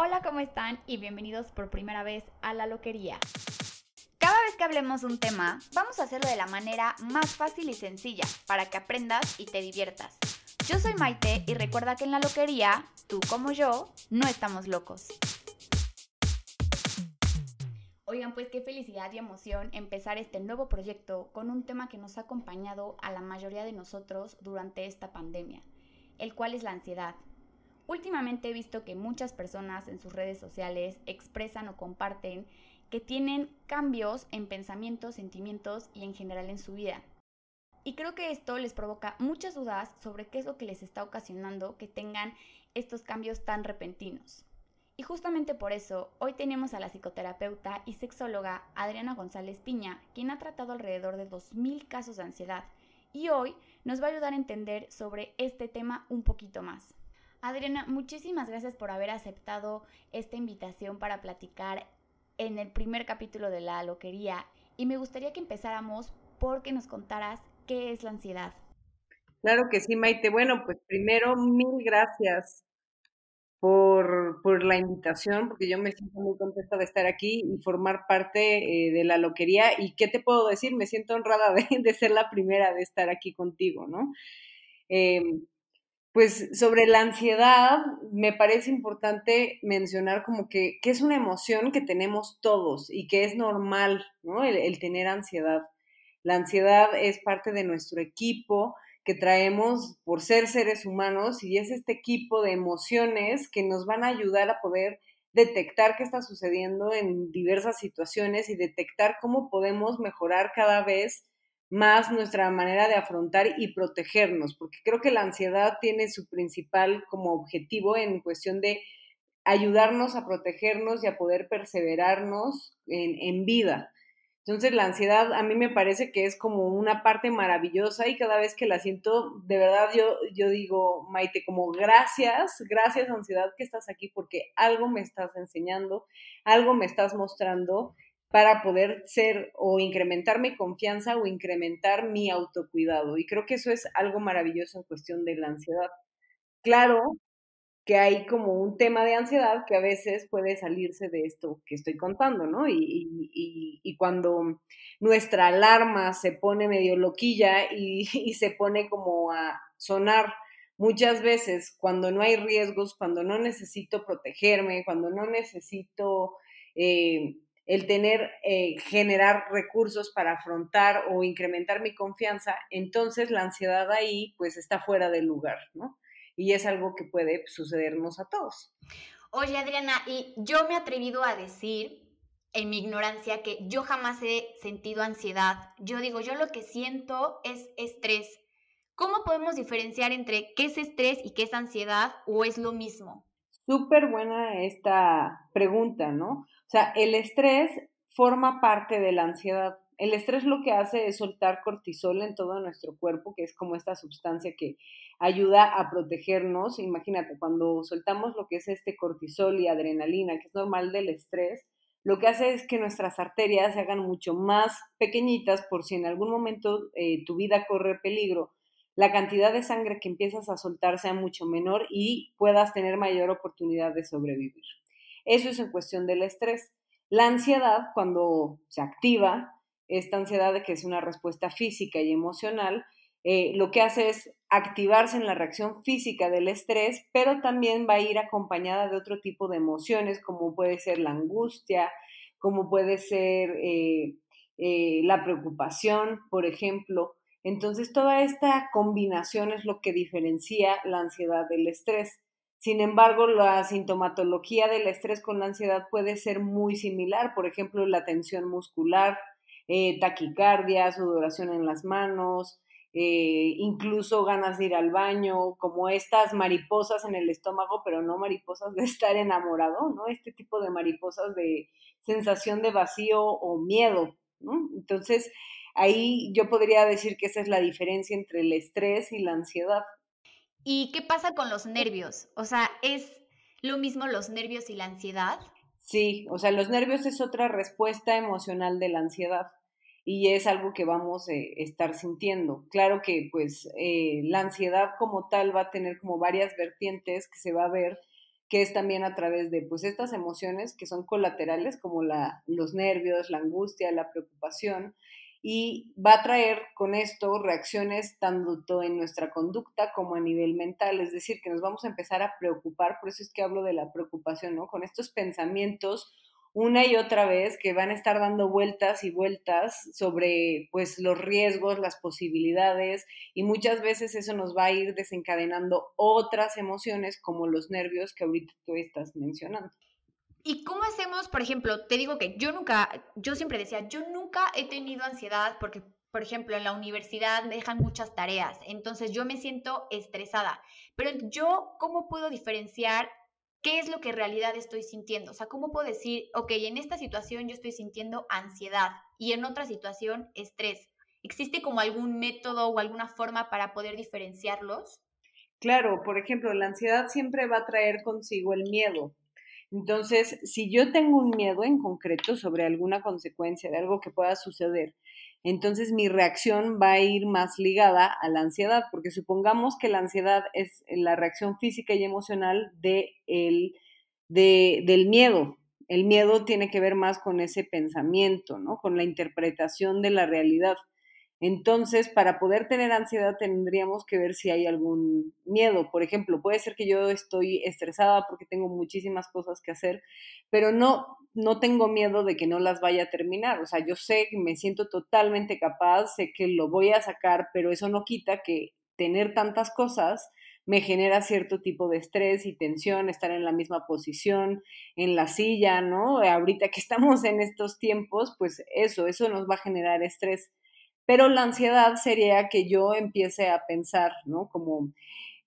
Hola, ¿cómo están? Y bienvenidos por primera vez a La Loquería. Cada vez que hablemos un tema, vamos a hacerlo de la manera más fácil y sencilla, para que aprendas y te diviertas. Yo soy Maite y recuerda que en La Loquería, tú como yo, no estamos locos. Oigan, pues qué felicidad y emoción empezar este nuevo proyecto con un tema que nos ha acompañado a la mayoría de nosotros durante esta pandemia, el cual es la ansiedad. Últimamente he visto que muchas personas en sus redes sociales expresan o comparten que tienen cambios en pensamientos, sentimientos y en general en su vida. Y creo que esto les provoca muchas dudas sobre qué es lo que les está ocasionando que tengan estos cambios tan repentinos. Y justamente por eso, hoy tenemos a la psicoterapeuta y sexóloga Adriana González Piña, quien ha tratado alrededor de 2.000 casos de ansiedad, y hoy nos va a ayudar a entender sobre este tema un poquito más. Adriana, muchísimas gracias por haber aceptado esta invitación para platicar en el primer capítulo de La Loquería y me gustaría que empezáramos porque nos contaras qué es la ansiedad. Claro que sí, Maite. Bueno, pues primero mil gracias por, por la invitación, porque yo me siento muy contenta de estar aquí y formar parte eh, de la loquería. ¿Y qué te puedo decir? Me siento honrada de, de ser la primera de estar aquí contigo, ¿no? Eh, pues sobre la ansiedad, me parece importante mencionar como que, que, es una emoción que tenemos todos y que es normal, ¿no? El, tener ansiedad. La ansiedad es parte de nuestro equipo que traemos por ser seres humanos y es este equipo de emociones que nos van a ayudar a poder detectar qué está sucediendo en diversas situaciones y detectar cómo podemos mejorar cada vez más nuestra manera de afrontar y protegernos, porque creo que la ansiedad tiene su principal como objetivo en cuestión de ayudarnos a protegernos y a poder perseverarnos en, en vida. Entonces la ansiedad a mí me parece que es como una parte maravillosa y cada vez que la siento, de verdad yo, yo digo, Maite, como gracias, gracias ansiedad que estás aquí porque algo me estás enseñando, algo me estás mostrando para poder ser o incrementar mi confianza o incrementar mi autocuidado. Y creo que eso es algo maravilloso en cuestión de la ansiedad. Claro que hay como un tema de ansiedad que a veces puede salirse de esto que estoy contando, ¿no? Y, y, cuando nuestra alarma se pone medio loquilla y, y se pone como a sonar muchas veces cuando no hay riesgos, cuando no necesito protegerme, cuando no necesito... Eh, el tener, eh, generar recursos para afrontar o incrementar mi confianza, entonces la ansiedad ahí pues está fuera del lugar, ¿no? Y es algo que puede sucedernos a todos. Oye, Adriana, y yo me he atrevido a decir en mi ignorancia que yo jamás he sentido ansiedad. Yo digo, yo lo que siento es estrés. ¿Cómo podemos diferenciar entre qué es estrés y qué es ansiedad o es lo mismo? Súper buena esta pregunta, ¿no? O sea, el estrés forma parte de la ansiedad. El estrés lo que hace es soltar cortisol en todo nuestro cuerpo, que es como esta sustancia que ayuda a protegernos. Imagínate, cuando soltamos lo que es este cortisol y adrenalina, que es normal del estrés, lo que hace es que nuestras arterias se hagan mucho más pequeñitas por si en algún momento eh, tu vida corre peligro, la cantidad de sangre que empiezas a soltar sea mucho menor y puedas tener mayor oportunidad de sobrevivir. Eso es en cuestión del estrés. La ansiedad, cuando se activa, esta ansiedad que es una respuesta física y emocional, eh, lo que hace es activarse en la reacción física del estrés, pero también va a ir acompañada de otro tipo de emociones, como puede ser la angustia, como puede ser eh, eh, la preocupación, por ejemplo. Entonces, toda esta combinación es lo que diferencia la ansiedad del estrés. Sin embargo, la sintomatología del estrés con la ansiedad puede ser muy similar, por ejemplo, la tensión muscular, eh, taquicardia, sudoración en las manos, eh, incluso ganas de ir al baño, como estas mariposas en el estómago, pero no mariposas de estar enamorado, ¿no? Este tipo de mariposas de sensación de vacío o miedo. Entonces, ahí yo podría decir que esa es la diferencia entre el estrés y la ansiedad. ¿Y qué pasa con los nervios? O sea, ¿es lo mismo los nervios y la ansiedad? Sí, o sea, los nervios es otra respuesta emocional de la ansiedad y es algo que vamos a eh, estar sintiendo. Claro que pues eh, la ansiedad como tal va a tener como varias vertientes que se va a ver que es también a través de pues estas emociones que son colaterales como la, los nervios, la angustia, la preocupación y va a traer con esto reacciones tanto en nuestra conducta como a nivel mental, es decir, que nos vamos a empezar a preocupar, por eso es que hablo de la preocupación, ¿no? Con estos pensamientos una y otra vez que van a estar dando vueltas y vueltas sobre pues los riesgos, las posibilidades y muchas veces eso nos va a ir desencadenando otras emociones como los nervios que ahorita tú estás mencionando. ¿Y cómo hacemos, por ejemplo, te digo que yo nunca, yo siempre decía, yo nunca he tenido ansiedad porque, por ejemplo, en la universidad me dejan muchas tareas, entonces yo me siento estresada, pero yo, ¿cómo puedo diferenciar qué es lo que en realidad estoy sintiendo? O sea, ¿cómo puedo decir, ok, en esta situación yo estoy sintiendo ansiedad y en otra situación estrés? ¿Existe como algún método o alguna forma para poder diferenciarlos? Claro, por ejemplo, la ansiedad siempre va a traer consigo el miedo. Entonces, si yo tengo un miedo en concreto sobre alguna consecuencia de algo que pueda suceder, entonces mi reacción va a ir más ligada a la ansiedad, porque supongamos que la ansiedad es la reacción física y emocional de el, de, del miedo. El miedo tiene que ver más con ese pensamiento, ¿no? Con la interpretación de la realidad. Entonces, para poder tener ansiedad tendríamos que ver si hay algún miedo. Por ejemplo, puede ser que yo estoy estresada porque tengo muchísimas cosas que hacer, pero no, no tengo miedo de que no las vaya a terminar. O sea, yo sé que me siento totalmente capaz, sé que lo voy a sacar, pero eso no quita que tener tantas cosas me genera cierto tipo de estrés y tensión, estar en la misma posición, en la silla, ¿no? Ahorita que estamos en estos tiempos, pues eso, eso nos va a generar estrés. Pero la ansiedad sería que yo empiece a pensar, ¿no? Como,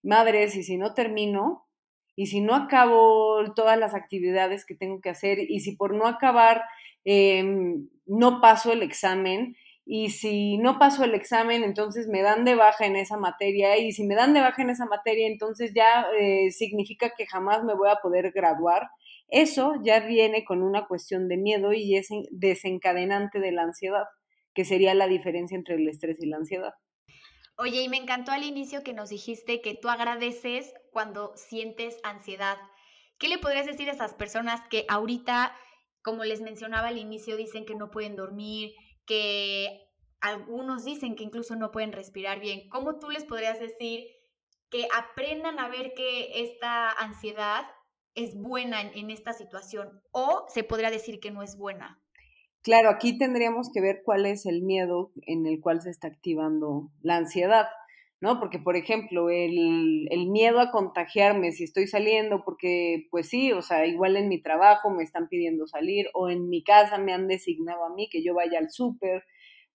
madres, y si no termino, y si no acabo todas las actividades que tengo que hacer, y si por no acabar em, no paso el examen, y si no paso el examen, entonces me dan de baja en esa materia, y si me dan de baja en esa materia, entonces ya eh, significa que jamás me voy a poder graduar. Eso ya viene con una cuestión de miedo y es desencadenante de la ansiedad que sería la diferencia entre el estrés y la ansiedad. Oye, y me encantó al inicio que nos dijiste que tú agradeces cuando sientes ansiedad. ¿Qué le podrías decir a esas personas que ahorita, como les mencionaba al inicio, dicen que no pueden dormir, que algunos dicen que incluso no pueden respirar bien? ¿Cómo tú les podrías decir que aprendan a ver que esta ansiedad es buena en, esta situación o se podría decir que no es buena? Claro, aquí tendríamos que ver cuál es el miedo en el cual se está activando la ansiedad, ¿no? Porque, por ejemplo, el, el, miedo a contagiarme si estoy saliendo, porque, pues sí, o sea, igual en mi trabajo me están pidiendo salir o en mi casa me han designado a mí que yo vaya al súper,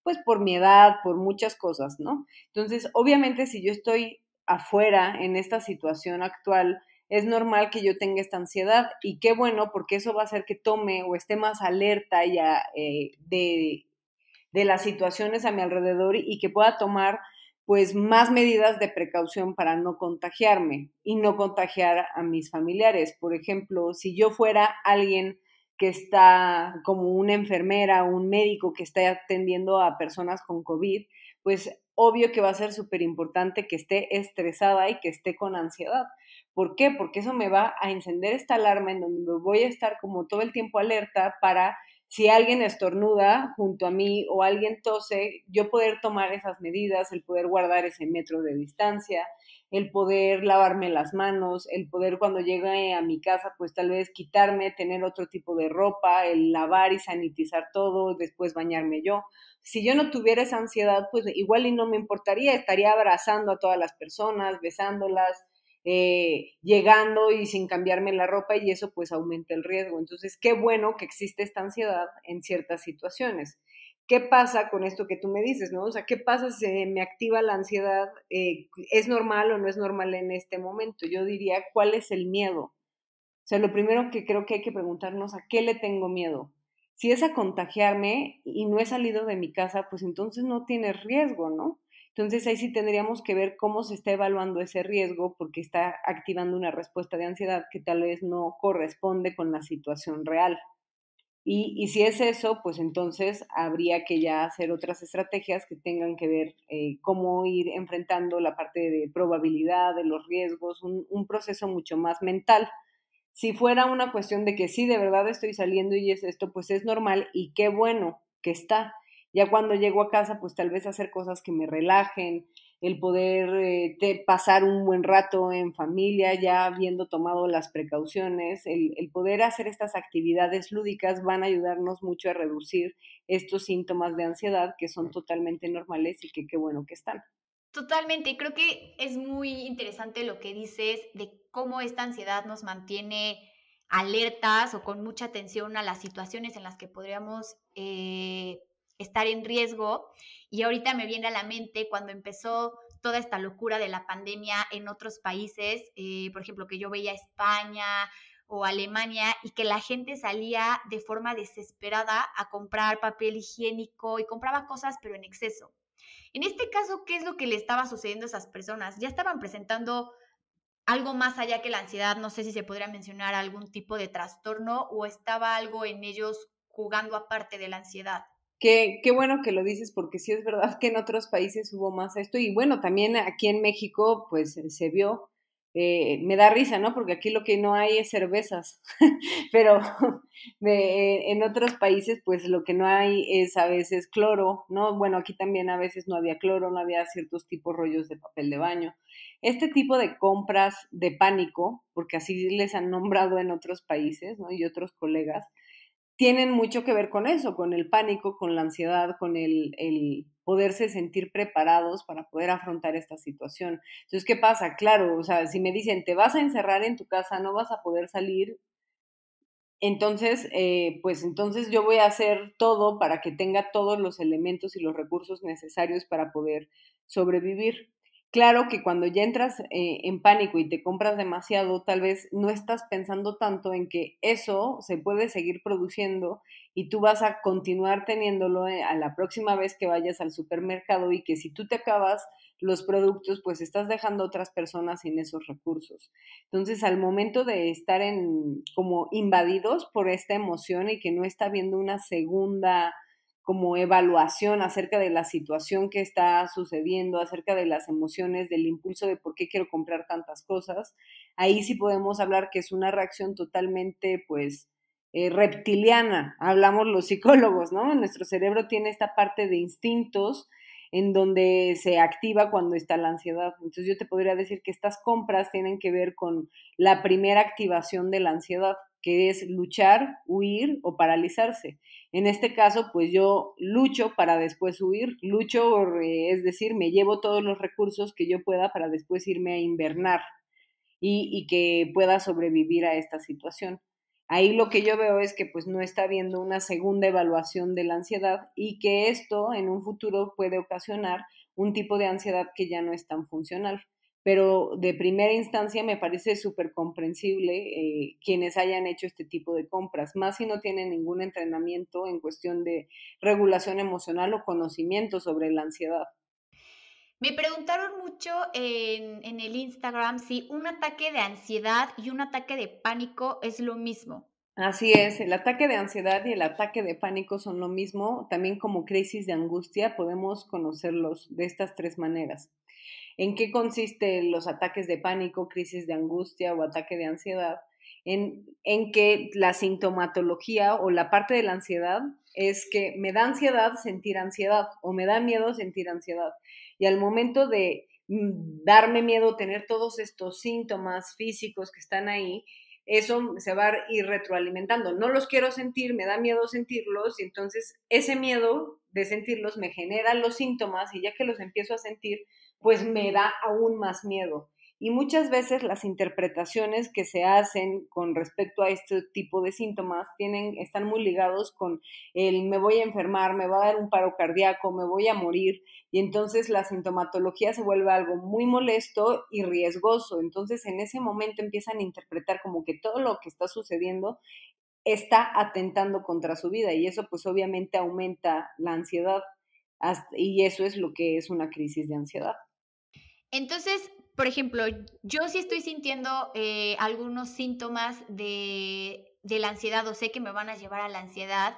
pues por mi edad, por muchas cosas, ¿no? Entonces, obviamente, si yo estoy afuera en esta situación actual, es normal que yo tenga esta ansiedad y qué bueno porque eso va a hacer que tome o esté más alerta ya eh, de, de las situaciones a mi alrededor y que pueda tomar pues más medidas de precaución para no contagiarme y no contagiar a mis familiares. Por ejemplo, si yo fuera alguien que está como una enfermera o un médico que está atendiendo a personas con COVID, pues obvio que va a ser súper importante que esté estresada y que esté con ansiedad. ¿Por qué? Porque eso me va a encender esta alarma en donde me voy a estar como todo el tiempo alerta para si alguien estornuda junto a mí o alguien tose, yo poder tomar esas medidas, el poder guardar ese metro de distancia, el poder lavarme las manos, el poder cuando llegue a mi casa, pues tal vez quitarme, tener otro tipo de ropa, el lavar y sanitizar todo, después bañarme yo. Si yo no tuviera esa ansiedad, pues igual y no me importaría, estaría abrazando a todas las personas, besándolas, eh, llegando y sin cambiarme la ropa y eso pues aumenta el riesgo. Entonces, qué bueno que existe esta ansiedad en ciertas situaciones. ¿Qué pasa con esto que tú me dices, no? O sea, ¿qué pasa si me activa la ansiedad? Eh, ¿Es normal o no es normal en este momento? Yo diría, ¿cuál es el miedo? O sea, lo primero que creo que hay que preguntarnos, ¿a qué le tengo miedo? Si es a contagiarme y no he salido de mi casa, pues entonces no tiene riesgo, ¿no? Entonces ahí sí tendríamos que ver cómo se está evaluando ese riesgo porque está activando una respuesta de ansiedad que tal vez no corresponde con la situación real. Y, si es eso, pues entonces habría que ya hacer otras estrategias que tengan que ver eh, cómo ir enfrentando la parte de probabilidad, de los riesgos, un, un proceso mucho más mental Si fuera una cuestión de que sí, de verdad estoy saliendo y es esto, pues es normal y qué bueno que está. Ya cuando llego a casa, pues tal vez hacer cosas que me relajen, el poder eh, pasar un buen rato en familia, ya habiendo tomado las precauciones, el, el, poder hacer estas actividades lúdicas van a ayudarnos mucho a reducir estos síntomas de ansiedad que son totalmente normales y que qué bueno que están. Totalmente, creo que es muy interesante lo que dices de cómo esta ansiedad nos mantiene alertas o con mucha atención a las situaciones en las que podríamos eh, estar en riesgo. Y ahorita me viene a la mente cuando empezó toda esta locura de la pandemia en otros países, eh, por ejemplo, que yo veía España o Alemania y que la gente salía de forma desesperada a comprar papel higiénico y compraba cosas pero en exceso. En este caso, ¿qué es lo que le estaba sucediendo a esas personas? Ya estaban presentando algo más allá que la ansiedad, no sé si se podría mencionar algún tipo de trastorno o estaba algo en ellos jugando aparte de la ansiedad. Qué, qué, bueno que lo dices porque sí es verdad que en otros países hubo más esto y bueno, también aquí en México pues se vio, eh, me da risa, ¿no? Porque aquí lo que no hay es cervezas, pero en otros países pues lo que no hay es a veces cloro, ¿no? Bueno, aquí también a veces no había cloro, no había ciertos tipos rollos de papel de baño. Este tipo de compras de pánico, porque así les han nombrado en otros países, ¿no? Y otros colegas, tienen mucho que ver con eso, con el pánico, con la ansiedad, con el, poderse sentir preparados para poder afrontar esta situación. Entonces, ¿qué pasa? Claro, o sea, si me dicen, te vas a encerrar en tu casa, no vas a poder salir, entonces, eh, pues entonces yo voy a hacer todo para que tenga todos los elementos y los recursos necesarios para poder sobrevivir. Claro que cuando ya entras eh, en pánico y te compras demasiado, tal vez no estás pensando tanto en que eso se puede seguir produciendo y tú vas a continuar teniéndolo eh, a la próxima vez que vayas al supermercado y que si tú te acabas los productos, pues estás dejando otras personas sin esos recursos. Entonces, al momento de estar en como invadidos por esta emoción y que no está viendo una segunda como evaluación acerca de la situación que está sucediendo, acerca de las emociones, del impulso de por qué quiero comprar tantas cosas, ahí sí podemos hablar que es una reacción totalmente, pues, eh, reptiliana, hablamos los psicólogos, ¿no? Nuestro cerebro tiene esta parte de instintos en donde se activa cuando está la ansiedad. Entonces yo te podría decir que estas compras tienen que ver con la primera activación de la ansiedad, que es luchar, huir o paralizarse. En este caso, pues yo lucho para después huir, lucho, eh, es decir, me llevo todos los recursos que yo pueda para después irme a invernar y, y que pueda sobrevivir a esta situación. Ahí lo que yo veo es que pues no está habiendo una segunda evaluación de la ansiedad y que esto en un futuro puede ocasionar un tipo de ansiedad que ya no es tan funcional pero de primera instancia me parece súper comprensible eh, quienes hayan hecho este tipo de compras, más si no tienen ningún entrenamiento en cuestión de regulación emocional o conocimiento sobre la ansiedad. Me preguntaron mucho en, en el Instagram si un ataque de ansiedad y un ataque de pánico es lo mismo. Así es, el ataque de ansiedad y el ataque de pánico son lo mismo, también como crisis de angustia podemos conocerlos de estas tres maneras en qué consisten los ataques de pánico, crisis de angustia o ataque de ansiedad, en, en que la sintomatología o la parte de la ansiedad es que me da ansiedad sentir ansiedad o me da miedo sentir ansiedad. Y al momento de mm, darme miedo, tener todos estos síntomas físicos que están ahí, eso se va a ir retroalimentando. No los quiero sentir, me da miedo sentirlos y entonces ese miedo de sentirlos me genera los síntomas y ya que los empiezo a sentir, pues me da aún más miedo. Y muchas veces las interpretaciones que se hacen con respecto a este tipo de síntomas tienen, están muy ligados con el me voy a enfermar, me va a dar un paro cardíaco, me voy a morir. Y entonces la sintomatología se vuelve algo muy molesto y riesgoso. Entonces en ese momento empiezan a interpretar como que todo lo que está sucediendo está atentando contra su vida y eso pues obviamente aumenta la ansiedad y eso es lo que es una crisis de ansiedad. Entonces, por ejemplo, yo sí estoy sintiendo eh, algunos síntomas de, de la ansiedad o sé que me van a llevar a la ansiedad,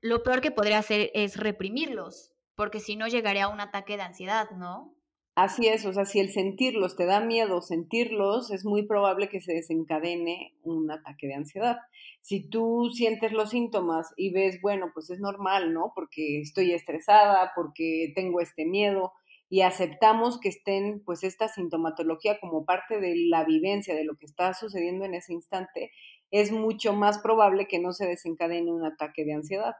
lo peor que podría hacer es reprimirlos, porque si no llegaría a un ataque de ansiedad, ¿no? Así es, o sea, si el sentirlos te da miedo, sentirlos, es muy probable que se desencadene un ataque de ansiedad. Si tú sientes los síntomas y ves, bueno, pues es normal, ¿no? Porque estoy estresada, porque tengo este miedo, y aceptamos que estén, pues, esta sintomatología como parte de la vivencia de lo que está sucediendo en ese instante, es mucho más probable que no se desencadene un ataque de ansiedad.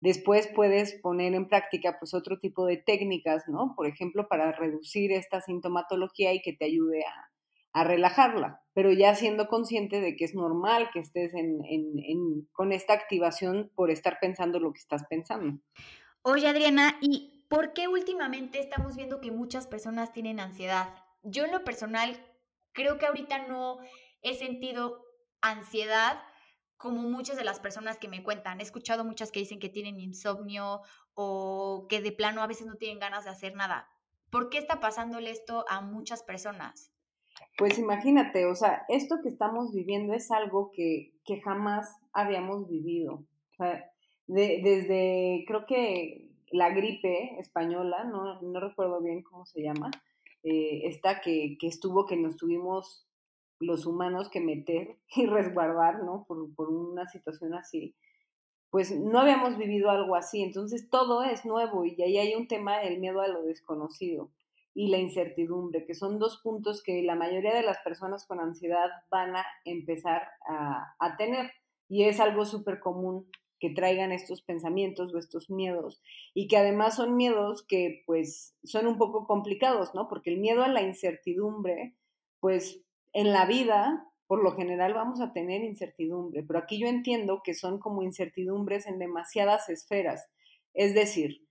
Después puedes poner en práctica pues otro tipo de técnicas, ¿no? Por ejemplo, para reducir esta sintomatología y que te ayude a, relajarla, pero ya siendo consciente de que es normal que estés con esta activación por estar pensando lo que estás pensando. Oye, Adriana, ¿y por qué últimamente estamos viendo que muchas personas tienen ansiedad? Yo en lo personal creo que ahorita no he sentido ansiedad, como muchas de las personas que me cuentan. He escuchado muchas que dicen que tienen insomnio o que de plano a veces no tienen ganas de hacer nada. ¿Por qué está pasándole esto a muchas personas? Pues imagínate, o sea, esto que estamos viviendo es algo que, que jamás habíamos vivido. O sea, desde, creo que la gripe española, no, no recuerdo bien cómo se llama, eh, esta que, que estuvo, que nos tuvimos los humanos que meter y resguardar, ¿no? Por, por una situación así, pues no habíamos vivido algo así, entonces todo es nuevo y ahí hay un tema del miedo a lo desconocido y la incertidumbre, que son dos puntos que la mayoría de las personas con ansiedad van a empezar a, a tener y es algo súper común que traigan estos pensamientos o estos miedos y que además son miedos que pues son un poco complicados, ¿no? Porque el miedo a la incertidumbre pues en la vida, por lo general, vamos a tener incertidumbre, pero aquí yo entiendo que son como incertidumbres en demasiadas esferas. Es decir,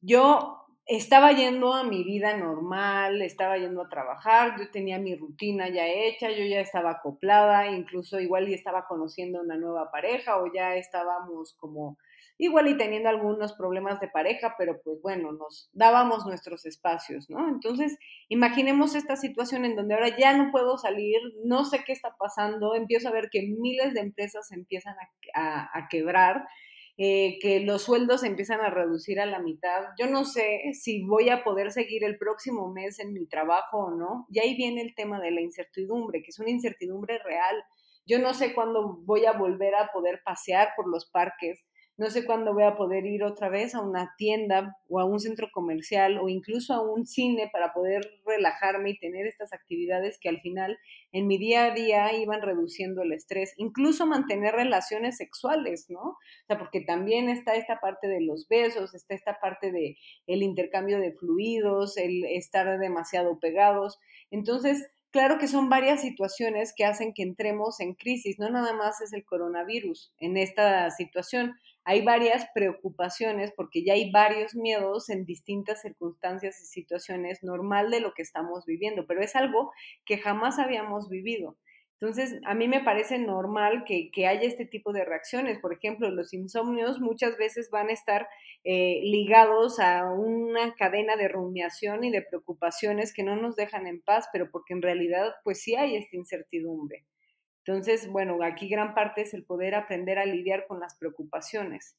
yo estaba yendo a mi vida normal, estaba yendo a trabajar, yo tenía mi rutina ya hecha, yo ya estaba acoplada, incluso igual y estaba conociendo una nueva pareja o ya estábamos como igual y teniendo algunos problemas de pareja, pero pues bueno, nos dábamos nuestros espacios, ¿no? Entonces, imaginemos esta situación en donde ahora ya no puedo salir, no sé qué está pasando, empiezo a ver que miles de empresas empiezan a, quebrar. Eh, que los sueldos se empiezan a reducir a la mitad. Yo no sé si voy a poder seguir el próximo mes en mi trabajo o no. Y ahí viene el tema de la incertidumbre, que es una incertidumbre real. Yo no sé cuándo voy a volver a poder pasear por los parques no sé cuándo voy a poder ir otra vez a una tienda o a un centro comercial o incluso a un cine para poder relajarme y tener estas actividades que al final en mi día a día iban reduciendo el estrés, incluso mantener relaciones sexuales, ¿no? O sea, porque también está esta parte de los besos, está esta parte de el intercambio de fluidos, el estar demasiado pegados. Entonces, Claro que son varias situaciones que hacen que entremos en crisis, no nada más es el coronavirus en esta situación, hay varias preocupaciones porque ya hay varios miedos en distintas circunstancias y situaciones normal de lo que estamos viviendo, pero es algo que jamás habíamos vivido. Entonces, a mí me parece normal que, haya este tipo de reacciones. Por ejemplo, los insomnios muchas veces van a estar eh, ligados a una cadena de rumiación y de preocupaciones que no nos dejan en paz, pero porque en realidad, pues sí hay esta incertidumbre. Entonces, bueno, aquí gran parte es el poder aprender a lidiar con las preocupaciones.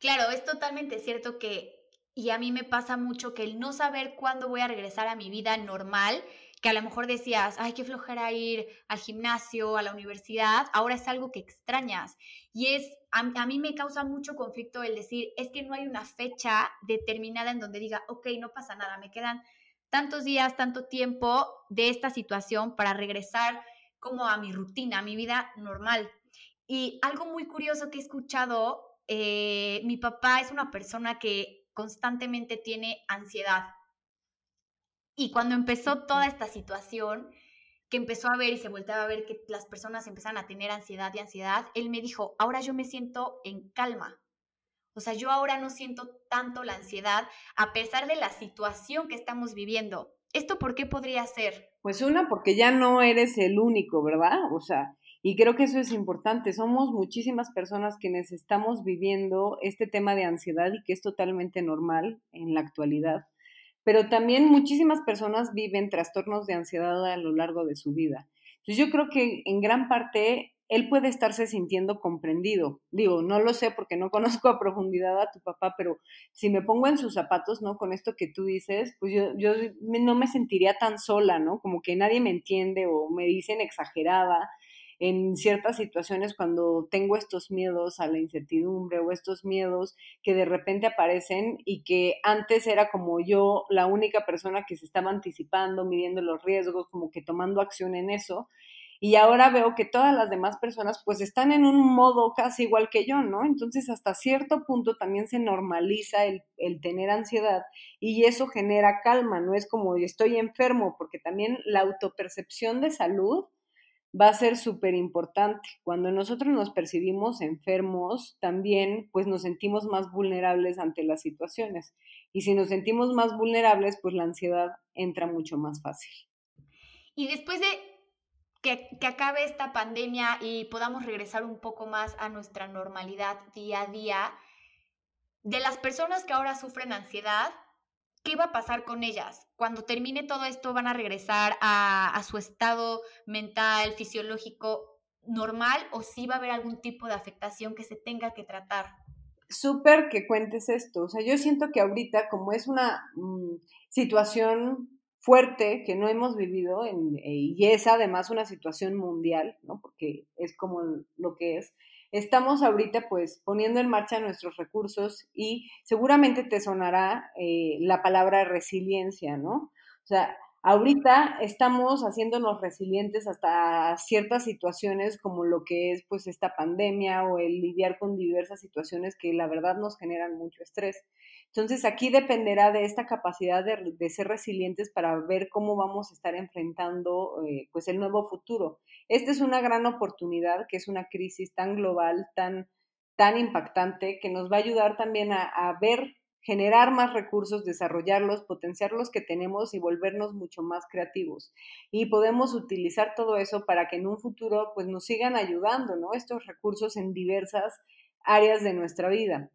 Claro, es totalmente cierto que, y a mí me pasa mucho que el no saber cuándo voy a regresar a mi vida normal, que a lo mejor decías, ay, qué flojera ir al gimnasio, a la universidad, ahora es algo que extrañas. Y es, a, mí me causa mucho conflicto el decir, es que no hay una fecha determinada en donde diga, ok, no pasa nada, me quedan tantos días, tanto tiempo de esta situación para regresar como a mi rutina, a mi vida normal. Y algo muy curioso que he escuchado, eh, mi papá es una persona que constantemente tiene ansiedad y cuando empezó toda esta situación, que empezó a ver y se volteaba a ver que las personas empezaban a tener ansiedad y ansiedad, él me dijo, ahora yo me siento en calma. O sea, yo ahora no siento tanto la ansiedad a pesar de la situación que estamos viviendo. ¿Esto por qué podría ser? Pues una, porque ya no eres el único, ¿verdad? O sea, y creo que eso es importante. Somos muchísimas personas quienes estamos viviendo este tema de ansiedad y que es totalmente normal en la actualidad pero también muchísimas personas viven trastornos de ansiedad a lo largo de su vida. Entonces yo creo que en gran parte él puede estarse sintiendo comprendido. Digo, no lo sé porque no conozco a profundidad a tu papá, pero si me pongo en sus zapatos, ¿no? Con esto que tú dices, pues yo, yo no me sentiría tan sola, ¿no? Como que nadie me entiende o me dicen exagerada en ciertas situaciones cuando tengo estos miedos a la incertidumbre o estos miedos que de repente aparecen y que antes era como yo la única persona que se estaba anticipando, midiendo los riesgos, como que tomando acción en eso. Y ahora veo que todas las demás personas pues están en un modo casi igual que yo, ¿no? Entonces hasta cierto punto también se normaliza el, el tener ansiedad y eso genera calma, no es como estoy enfermo, porque también la autopercepción de salud va a ser súper importante. Cuando nosotros nos percibimos enfermos, también pues nos sentimos más vulnerables ante las situaciones. Y si nos sentimos más vulnerables, pues la ansiedad entra mucho más fácil. Y después de que, que, acabe esta pandemia y podamos regresar un poco más a nuestra normalidad día a día, de las personas que ahora sufren ansiedad, ¿qué va a pasar con ellas? Cuando termine todo esto, ¿van a regresar a, su estado mental, fisiológico normal o sí va a haber algún tipo de afectación que se tenga que tratar? Súper que cuentes esto. O sea, yo siento que ahorita, como es una mm, situación fuerte que no hemos vivido en, y es además una situación mundial, ¿no? Porque es como lo que es estamos ahorita pues poniendo en marcha nuestros recursos y seguramente te sonará eh, la palabra resiliencia, ¿no? O sea, ahorita estamos haciéndonos resilientes hasta ciertas situaciones como lo que es pues esta pandemia o el lidiar con diversas situaciones que la verdad nos generan mucho estrés. Entonces aquí dependerá de esta capacidad de, ser resilientes para ver cómo vamos a estar enfrentando eh, pues el nuevo futuro. Esta es una gran oportunidad, que es una crisis tan global, tan, tan impactante, que nos va a ayudar también a, ver, generar más recursos, desarrollarlos, potenciar los que tenemos y volvernos mucho más creativos. Y podemos utilizar todo eso para que en un futuro pues nos sigan ayudando. Estos recursos en diversas áreas de nuestra vida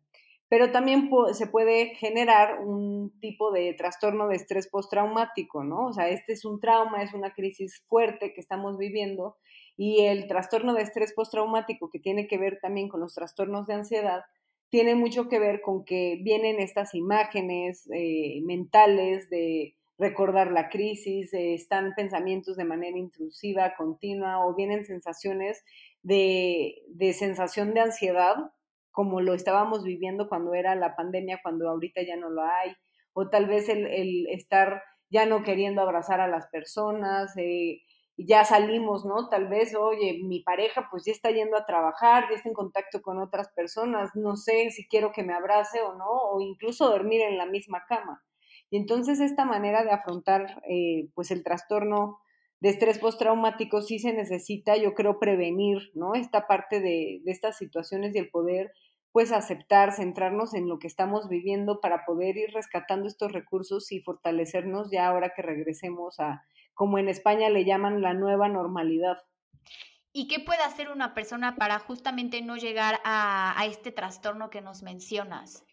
pero también se puede generar un tipo de trastorno de estrés postraumático, ¿no? O sea, este es un trauma, es una crisis fuerte que estamos viviendo y el trastorno de estrés postraumático que tiene que ver también con los trastornos de ansiedad, tiene mucho que ver con que vienen estas imágenes eh, mentales de recordar la crisis, están pensamientos de manera intrusiva, continua, o vienen sensaciones de sensación de ansiedad como lo estábamos viviendo cuando era la pandemia, cuando ahorita ya no lo hay, o tal vez el, el estar ya no queriendo abrazar a las personas, eh, ya salimos, ¿no? Tal vez, oye, mi pareja pues ya está yendo a trabajar, ya está en contacto con otras personas, no sé si quiero que me abrace o no, o incluso dormir en la misma cama. Y entonces esta manera de afrontar eh, pues el trastorno de estrés postraumático sí se necesita, yo creo, prevenir, ¿no? Esta parte de, de estas situaciones y el poder pues aceptar, centrarnos en lo que estamos viviendo para poder ir rescatando estos recursos y fortalecernos ya ahora que regresemos a, como en España le llaman, la nueva normalidad. ¿Y qué puede hacer una persona para justamente no llegar a, a este trastorno que nos mencionas?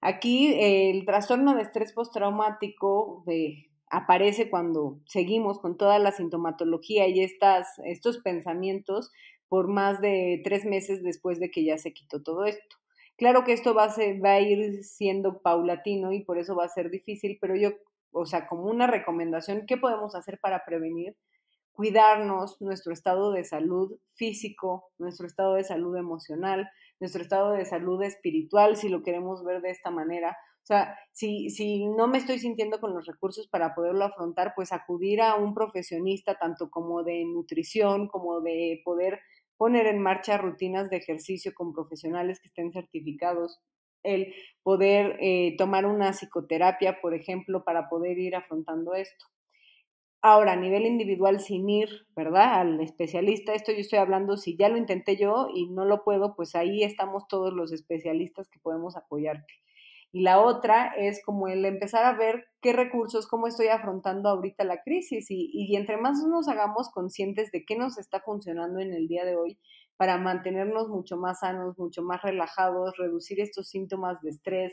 Aquí el trastorno de estrés postraumático de, aparece cuando seguimos con toda la sintomatología y estas, estos pensamientos por más de tres meses después de que ya se quitó todo esto. Claro que esto va a, ir siendo paulatino y por eso va a ser difícil, pero yo, o sea, como una recomendación, ¿qué podemos hacer para prevenir? Cuidarnos, nuestro estado de salud físico, nuestro estado de salud emocional, nuestro estado de salud espiritual, si lo queremos ver de esta manera. O sea, si, si no me estoy sintiendo con los recursos para poderlo afrontar, pues acudir a un profesionista, tanto como de nutrición, como de poder poner en marcha rutinas de ejercicio con profesionales que estén certificados, el poder eh, tomar una psicoterapia, por ejemplo, para poder ir afrontando esto. Ahora, a nivel individual, sin ir, ¿verdad? Al especialista, esto yo estoy hablando, si ya lo intenté yo y no lo puedo, pues ahí estamos todos los especialistas que podemos apoyarte. Y la otra es como el empezar a ver qué recursos, cómo estoy afrontando ahorita la crisis y, y entre más nos hagamos conscientes de qué nos está funcionando en el día de hoy para mantenernos mucho más sanos, mucho más relajados, reducir estos síntomas de estrés,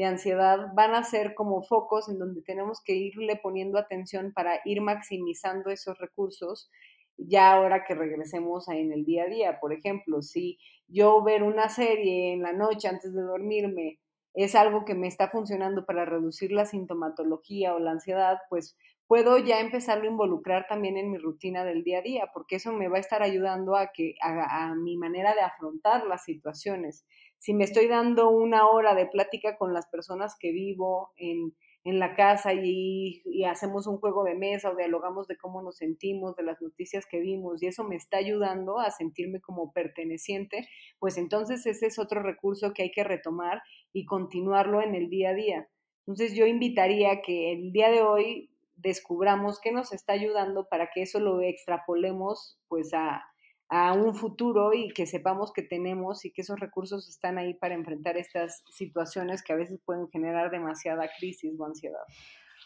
de ansiedad, van a ser como focos en donde tenemos que irle poniendo atención para ir maximizando esos recursos ya ahora que regresemos en el día a día. Por ejemplo, si yo ver una serie en la noche antes de dormirme es algo que me está funcionando para reducir la sintomatología o la ansiedad, pues puedo ya empezarlo a involucrar también en mi rutina del día a día, porque eso me va a estar ayudando a que a, a mi manera de afrontar las situaciones. Si me estoy dando una hora de plática con las personas que vivo en en la casa y, hacemos un juego de mesa o dialogamos de cómo nos sentimos, de las noticias que vimos y eso me está ayudando a sentirme como perteneciente, pues entonces ese es otro recurso que hay que retomar y continuarlo en el día a día. Entonces yo invitaría que el día de hoy descubramos qué nos está ayudando para que eso lo extrapolemos pues a, a un futuro y que sepamos que tenemos y que esos recursos están ahí para enfrentar estas situaciones que a veces pueden generar demasiada crisis o ansiedad.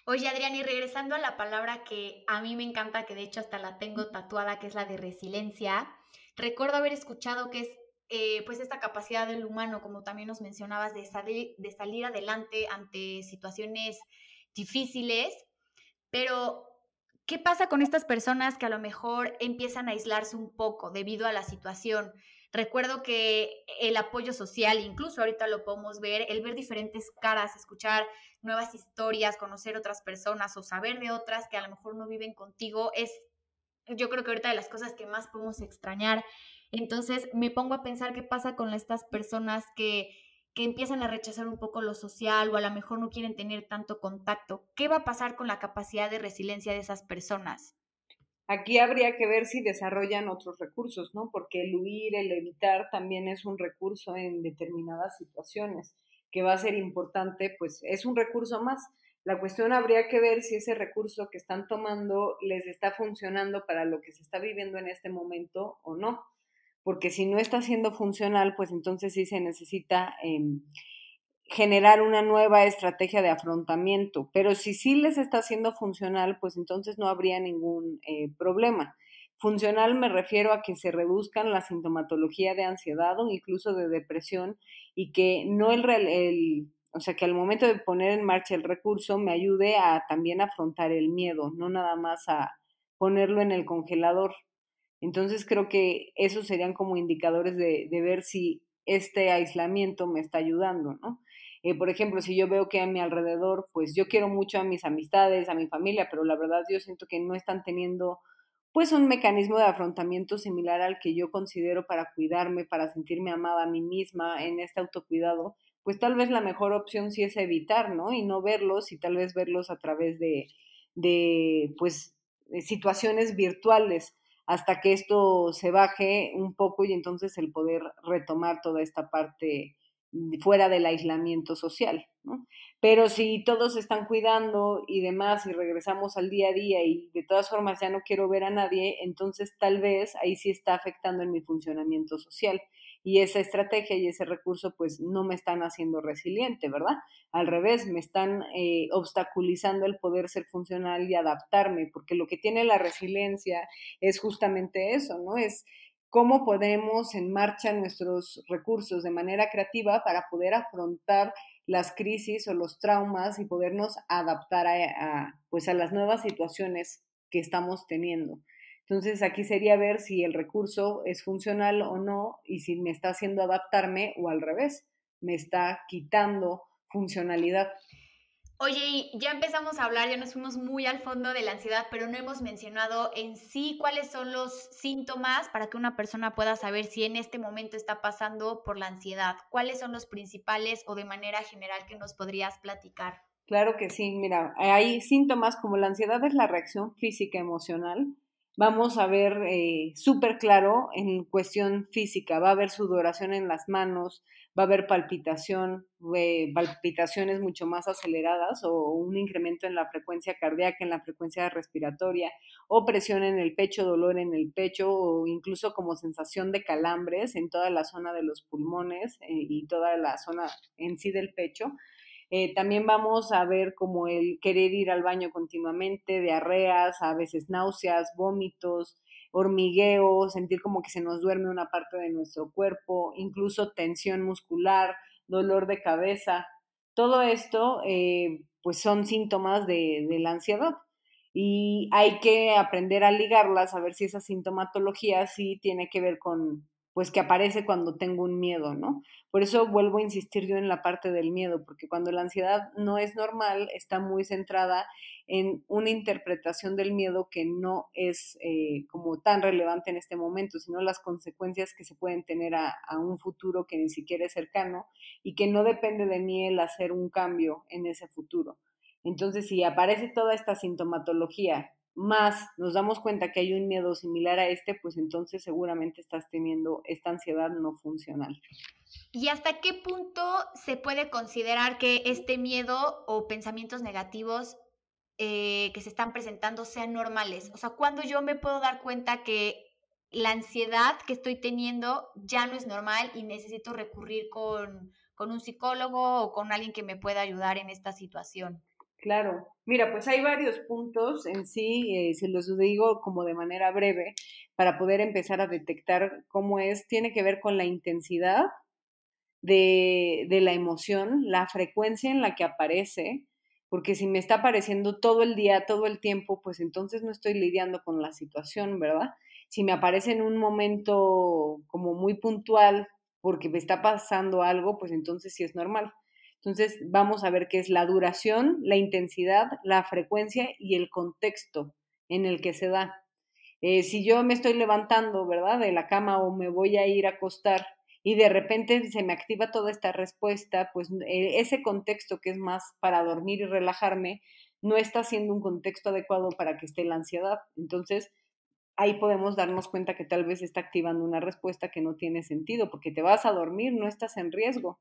Oye, Adrián, y regresando a la palabra que a mí me encanta, que de hecho hasta la tengo tatuada, que es la de resiliencia, recuerdo haber escuchado que es eh, pues esta capacidad del humano, como también nos mencionabas, de salir, de salir adelante ante situaciones difíciles, pero ¿Qué pasa con estas personas que a lo mejor empiezan a aislarse un poco debido a la situación? Recuerdo que el apoyo social, incluso ahorita lo podemos ver, el ver diferentes caras, escuchar nuevas historias, conocer otras personas o saber de otras que a lo mejor no viven contigo, es yo creo que ahorita de las cosas que más podemos extrañar. Entonces me pongo a pensar qué pasa con estas personas que que empiezan a rechazar un poco lo social o a lo mejor no quieren tener tanto contacto. ¿Qué va a pasar con la capacidad de resiliencia de esas personas? Aquí habría que ver si desarrollan otros recursos, ¿no? Porque el huir, el evitar también es un recurso en determinadas situaciones que va a ser importante, pues es un recurso más. La cuestión habría que ver si ese recurso que están tomando les está funcionando para lo que se está viviendo en este momento o no porque si no está siendo funcional, pues entonces sí se necesita em, generar una nueva estrategia de afrontamiento, pero si sí les está siendo funcional, pues entonces no habría ningún eh, problema. Funcional me refiero a que se reduzcan la sintomatología de ansiedad o incluso de depresión y que no el, el, o sea, que al momento de poner en marcha el recurso me ayude a también afrontar el miedo, no nada más a ponerlo en el congelador. Entonces creo que esos serían como indicadores de, ver si este aislamiento me está ayudando, ¿no? Eh, por ejemplo, si yo veo que a mi alrededor, pues yo quiero mucho a mis amistades, a mi familia, pero la verdad yo siento que no están teniendo pues un mecanismo de afrontamiento similar al que yo considero para cuidarme, para sentirme amada a mí misma en este autocuidado, pues tal vez la mejor opción sí es evitar, ¿no? Y no verlos y tal vez verlos a través de, de pues, situaciones virtuales hasta que esto se baje un poco y entonces el poder retomar toda esta parte fuera del aislamiento social, ¿no? Pero si todos están cuidando y demás y regresamos al día a día y de todas formas ya no quiero ver a nadie, entonces tal vez ahí sí está afectando en mi funcionamiento social y esa estrategia y ese recurso pues no me están haciendo resiliente, ¿verdad? Al revés, me están eh, obstaculizando el poder ser funcional y adaptarme, porque lo que tiene la resiliencia es justamente eso, ¿no? Es cómo podemos en marcha nuestros recursos de manera creativa para poder afrontar las crisis o los traumas y podernos adaptar a, pues a las nuevas situaciones que estamos teniendo. Entonces aquí sería ver si el recurso es funcional o no y si me está haciendo adaptarme o al revés, me está quitando funcionalidad. Oye, ya empezamos a hablar, ya nos fuimos muy al fondo de la ansiedad, pero no hemos mencionado en sí cuáles son los síntomas para que una persona pueda saber si en este momento está pasando por la ansiedad. ¿Cuáles son los principales o de manera general que nos podrías platicar? Claro que sí, mira, hay síntomas como la ansiedad es la reacción física emocional vamos a ver eh, súper claro en cuestión física. Va a haber sudoración en las manos, va a haber palpitación, eh, palpitaciones mucho más aceleradas o un incremento en la frecuencia cardíaca, en la frecuencia respiratoria, o presión en el pecho, dolor en el pecho, o incluso como sensación de calambres en toda la zona de los pulmones eh, y toda la zona en sí del pecho. Eh, también vamos a ver como el querer ir al baño continuamente, diarreas, a veces náuseas, vómitos, hormigueo, sentir como que se nos duerme una parte de nuestro cuerpo, incluso tensión muscular, dolor de cabeza. Todo esto, eh, pues son síntomas de, de la ansiedad. y hay que aprender a ligarlas, a ver si esa sintomatología sí tiene que ver con, pues que aparece cuando tengo un miedo, ¿no? Por eso vuelvo a insistir yo en la parte del miedo, porque cuando la ansiedad no es normal, está muy centrada en una interpretación del miedo que no es eh, como tan relevante en este momento, sino las consecuencias que se pueden tener a, a un futuro que ni siquiera es cercano y que no depende de mí el hacer un cambio en ese futuro. Entonces, si aparece toda esta sintomatología, más nos damos cuenta que hay un miedo similar a este, pues entonces seguramente estás teniendo esta ansiedad no funcional. ¿Y hasta qué punto se puede considerar que este miedo o pensamientos negativos eh, que se están presentando sean normales? O sea, ¿cuándo yo me puedo dar cuenta que la ansiedad que estoy teniendo ya no es normal y necesito recurrir con, con un psicólogo o con alguien que me pueda ayudar en esta situación? Claro, mira, pues hay varios puntos en sí, eh, se los digo como de manera breve, para poder empezar a detectar cómo es, tiene que ver con la intensidad de, de la emoción, la frecuencia en la que aparece, porque si me está apareciendo todo el día, todo el tiempo, pues entonces no estoy lidiando con la situación, ¿verdad? Si me aparece en un momento como muy puntual, porque me está pasando algo, pues entonces sí es normal. Entonces, vamos a ver qué es la duración, la intensidad, la frecuencia y el contexto en el que se da. Eh, si yo me estoy levantando, ¿verdad?, de la cama o me voy a ir a acostar y de repente se me activa toda esta respuesta, pues eh, ese contexto que es más para dormir y relajarme, no está siendo un contexto adecuado para que esté la ansiedad. Entonces, ahí podemos darnos cuenta que tal vez está activando una respuesta que no tiene sentido, porque te vas a dormir, no estás en riesgo.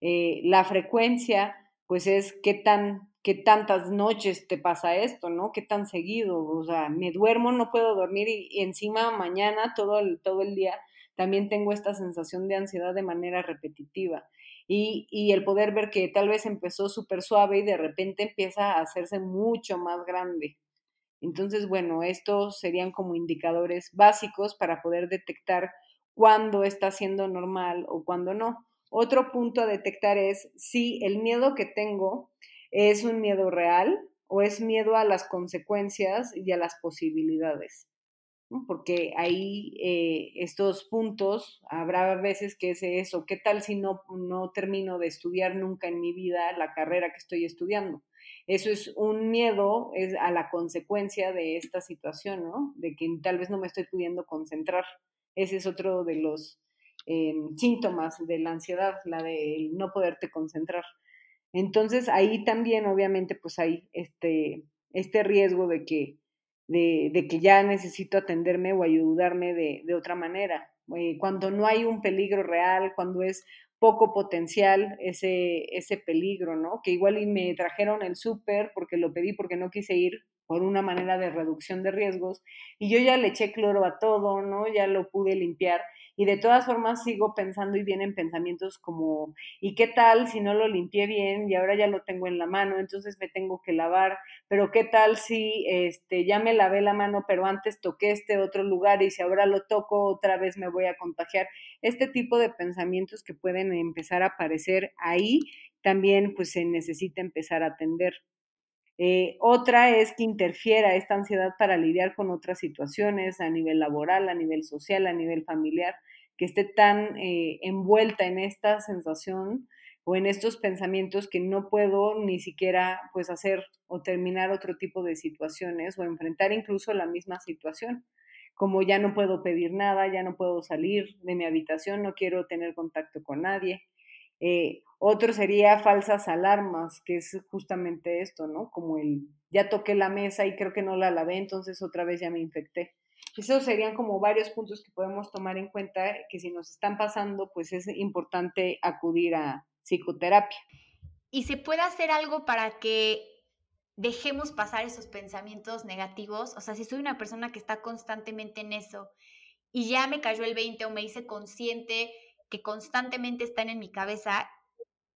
Eh, la frecuencia, pues es qué tan, qué tantas noches te pasa esto, ¿no? Qué tan seguido, o sea, me duermo, no puedo dormir y, encima mañana todo el, todo el día también tengo esta sensación de ansiedad de manera repetitiva. Y, y el poder ver que tal vez empezó súper suave y de repente empieza a hacerse mucho más grande. Entonces, bueno, estos serían como indicadores básicos para poder detectar cuándo está siendo normal o cuándo no. Otro punto a detectar es si el miedo que tengo es un miedo real o es miedo a las consecuencias y a las posibilidades. Porque ahí eh, estos puntos, habrá veces que es eso, ¿qué tal si no, no termino de estudiar nunca en mi vida la carrera que estoy estudiando? Eso es un miedo es a la consecuencia de esta situación, ¿no? De que tal vez no me estoy pudiendo concentrar. Ese es otro de los síntomas de la ansiedad, la de no poderte concentrar. Entonces ahí también obviamente pues hay este, este riesgo de que, de, que ya necesito atenderme o ayudarme de, de otra manera. Eh, cuando no hay un peligro real, cuando es poco potencial ese, ese peligro, ¿no? Que igual y me trajeron el súper porque lo pedí porque no quise ir por una manera de reducción de riesgos y yo ya le eché cloro a todo, ¿no? Ya lo pude limpiar y de todas formas sigo pensando y vienen pensamientos como, ¿y qué tal si no lo limpié bien y ahora ya lo tengo en la mano, entonces me tengo que lavar? Pero ¿qué tal si este, ya me lavé la mano, pero antes toqué este otro lugar y si ahora lo toco otra vez me voy a contagiar? Este tipo de pensamientos que pueden empezar a aparecer ahí, también pues se necesita empezar a atender. Eh, otra es que interfiera esta ansiedad para lidiar con otras situaciones a nivel laboral, a nivel social, a nivel familiar, que esté tan eh, envuelta en esta sensación o en estos pensamientos que no puedo ni siquiera pues hacer o terminar otro tipo de situaciones o enfrentar incluso la misma situación. Como ya no puedo pedir nada, ya no puedo salir de mi habitación, no quiero tener contacto con nadie, eh, otro sería falsas alarmas, que es justamente esto, ¿no? Como el, ya toqué la mesa y creo que no la lavé, entonces otra vez ya me infecté. Esos serían como varios puntos que podemos tomar en cuenta que si nos están pasando, pues es importante acudir a psicoterapia. ¿Y se puede hacer algo para que dejemos pasar esos pensamientos negativos? O sea, si soy una persona que está constantemente en eso y ya me cayó el 20 o me hice consciente que constantemente están en mi cabeza,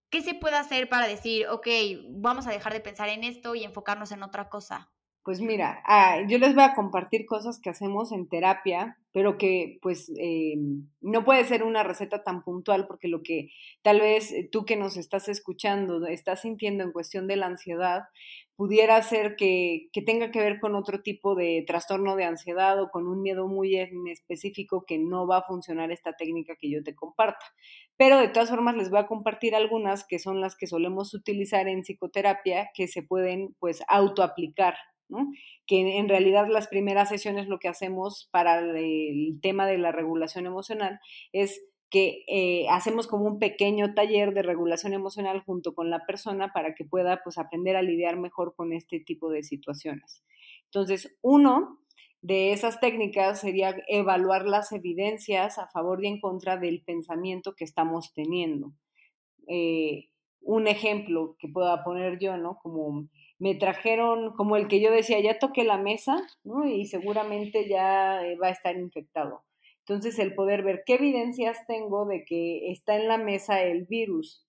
¿qué se puede hacer para decir, ok, vamos a dejar de pensar en esto y enfocarnos en otra cosa? Pues mira, ah, yo les voy a compartir cosas que hacemos en terapia, pero que pues eh, no puede ser una receta tan puntual porque lo que tal vez tú que nos estás escuchando estás sintiendo en cuestión de la ansiedad, pudiera ser que, que, tenga que ver con otro tipo de trastorno de ansiedad o con un miedo muy específico que no va a funcionar esta técnica que yo te comparta. Pero de todas formas les voy a compartir algunas que son las que solemos utilizar en psicoterapia que se pueden pues autoaplicar que en realidad las primeras sesiones lo que hacemos para el tema de la regulación emocional es que eh, hacemos como un pequeño taller de regulación emocional junto con la persona para que pueda pues aprender a lidiar mejor con este tipo de situaciones. Entonces, uno de esas técnicas sería evaluar las evidencias a favor y en contra del pensamiento que estamos teniendo. Eh, un ejemplo que pueda poner yo, ¿no? Como me trajeron, como el que yo decía, ya toqué la mesa, ¿no? Y seguramente ya eh, va a estar infectado. Entonces, el poder ver qué evidencias tengo de que está en la mesa el virus.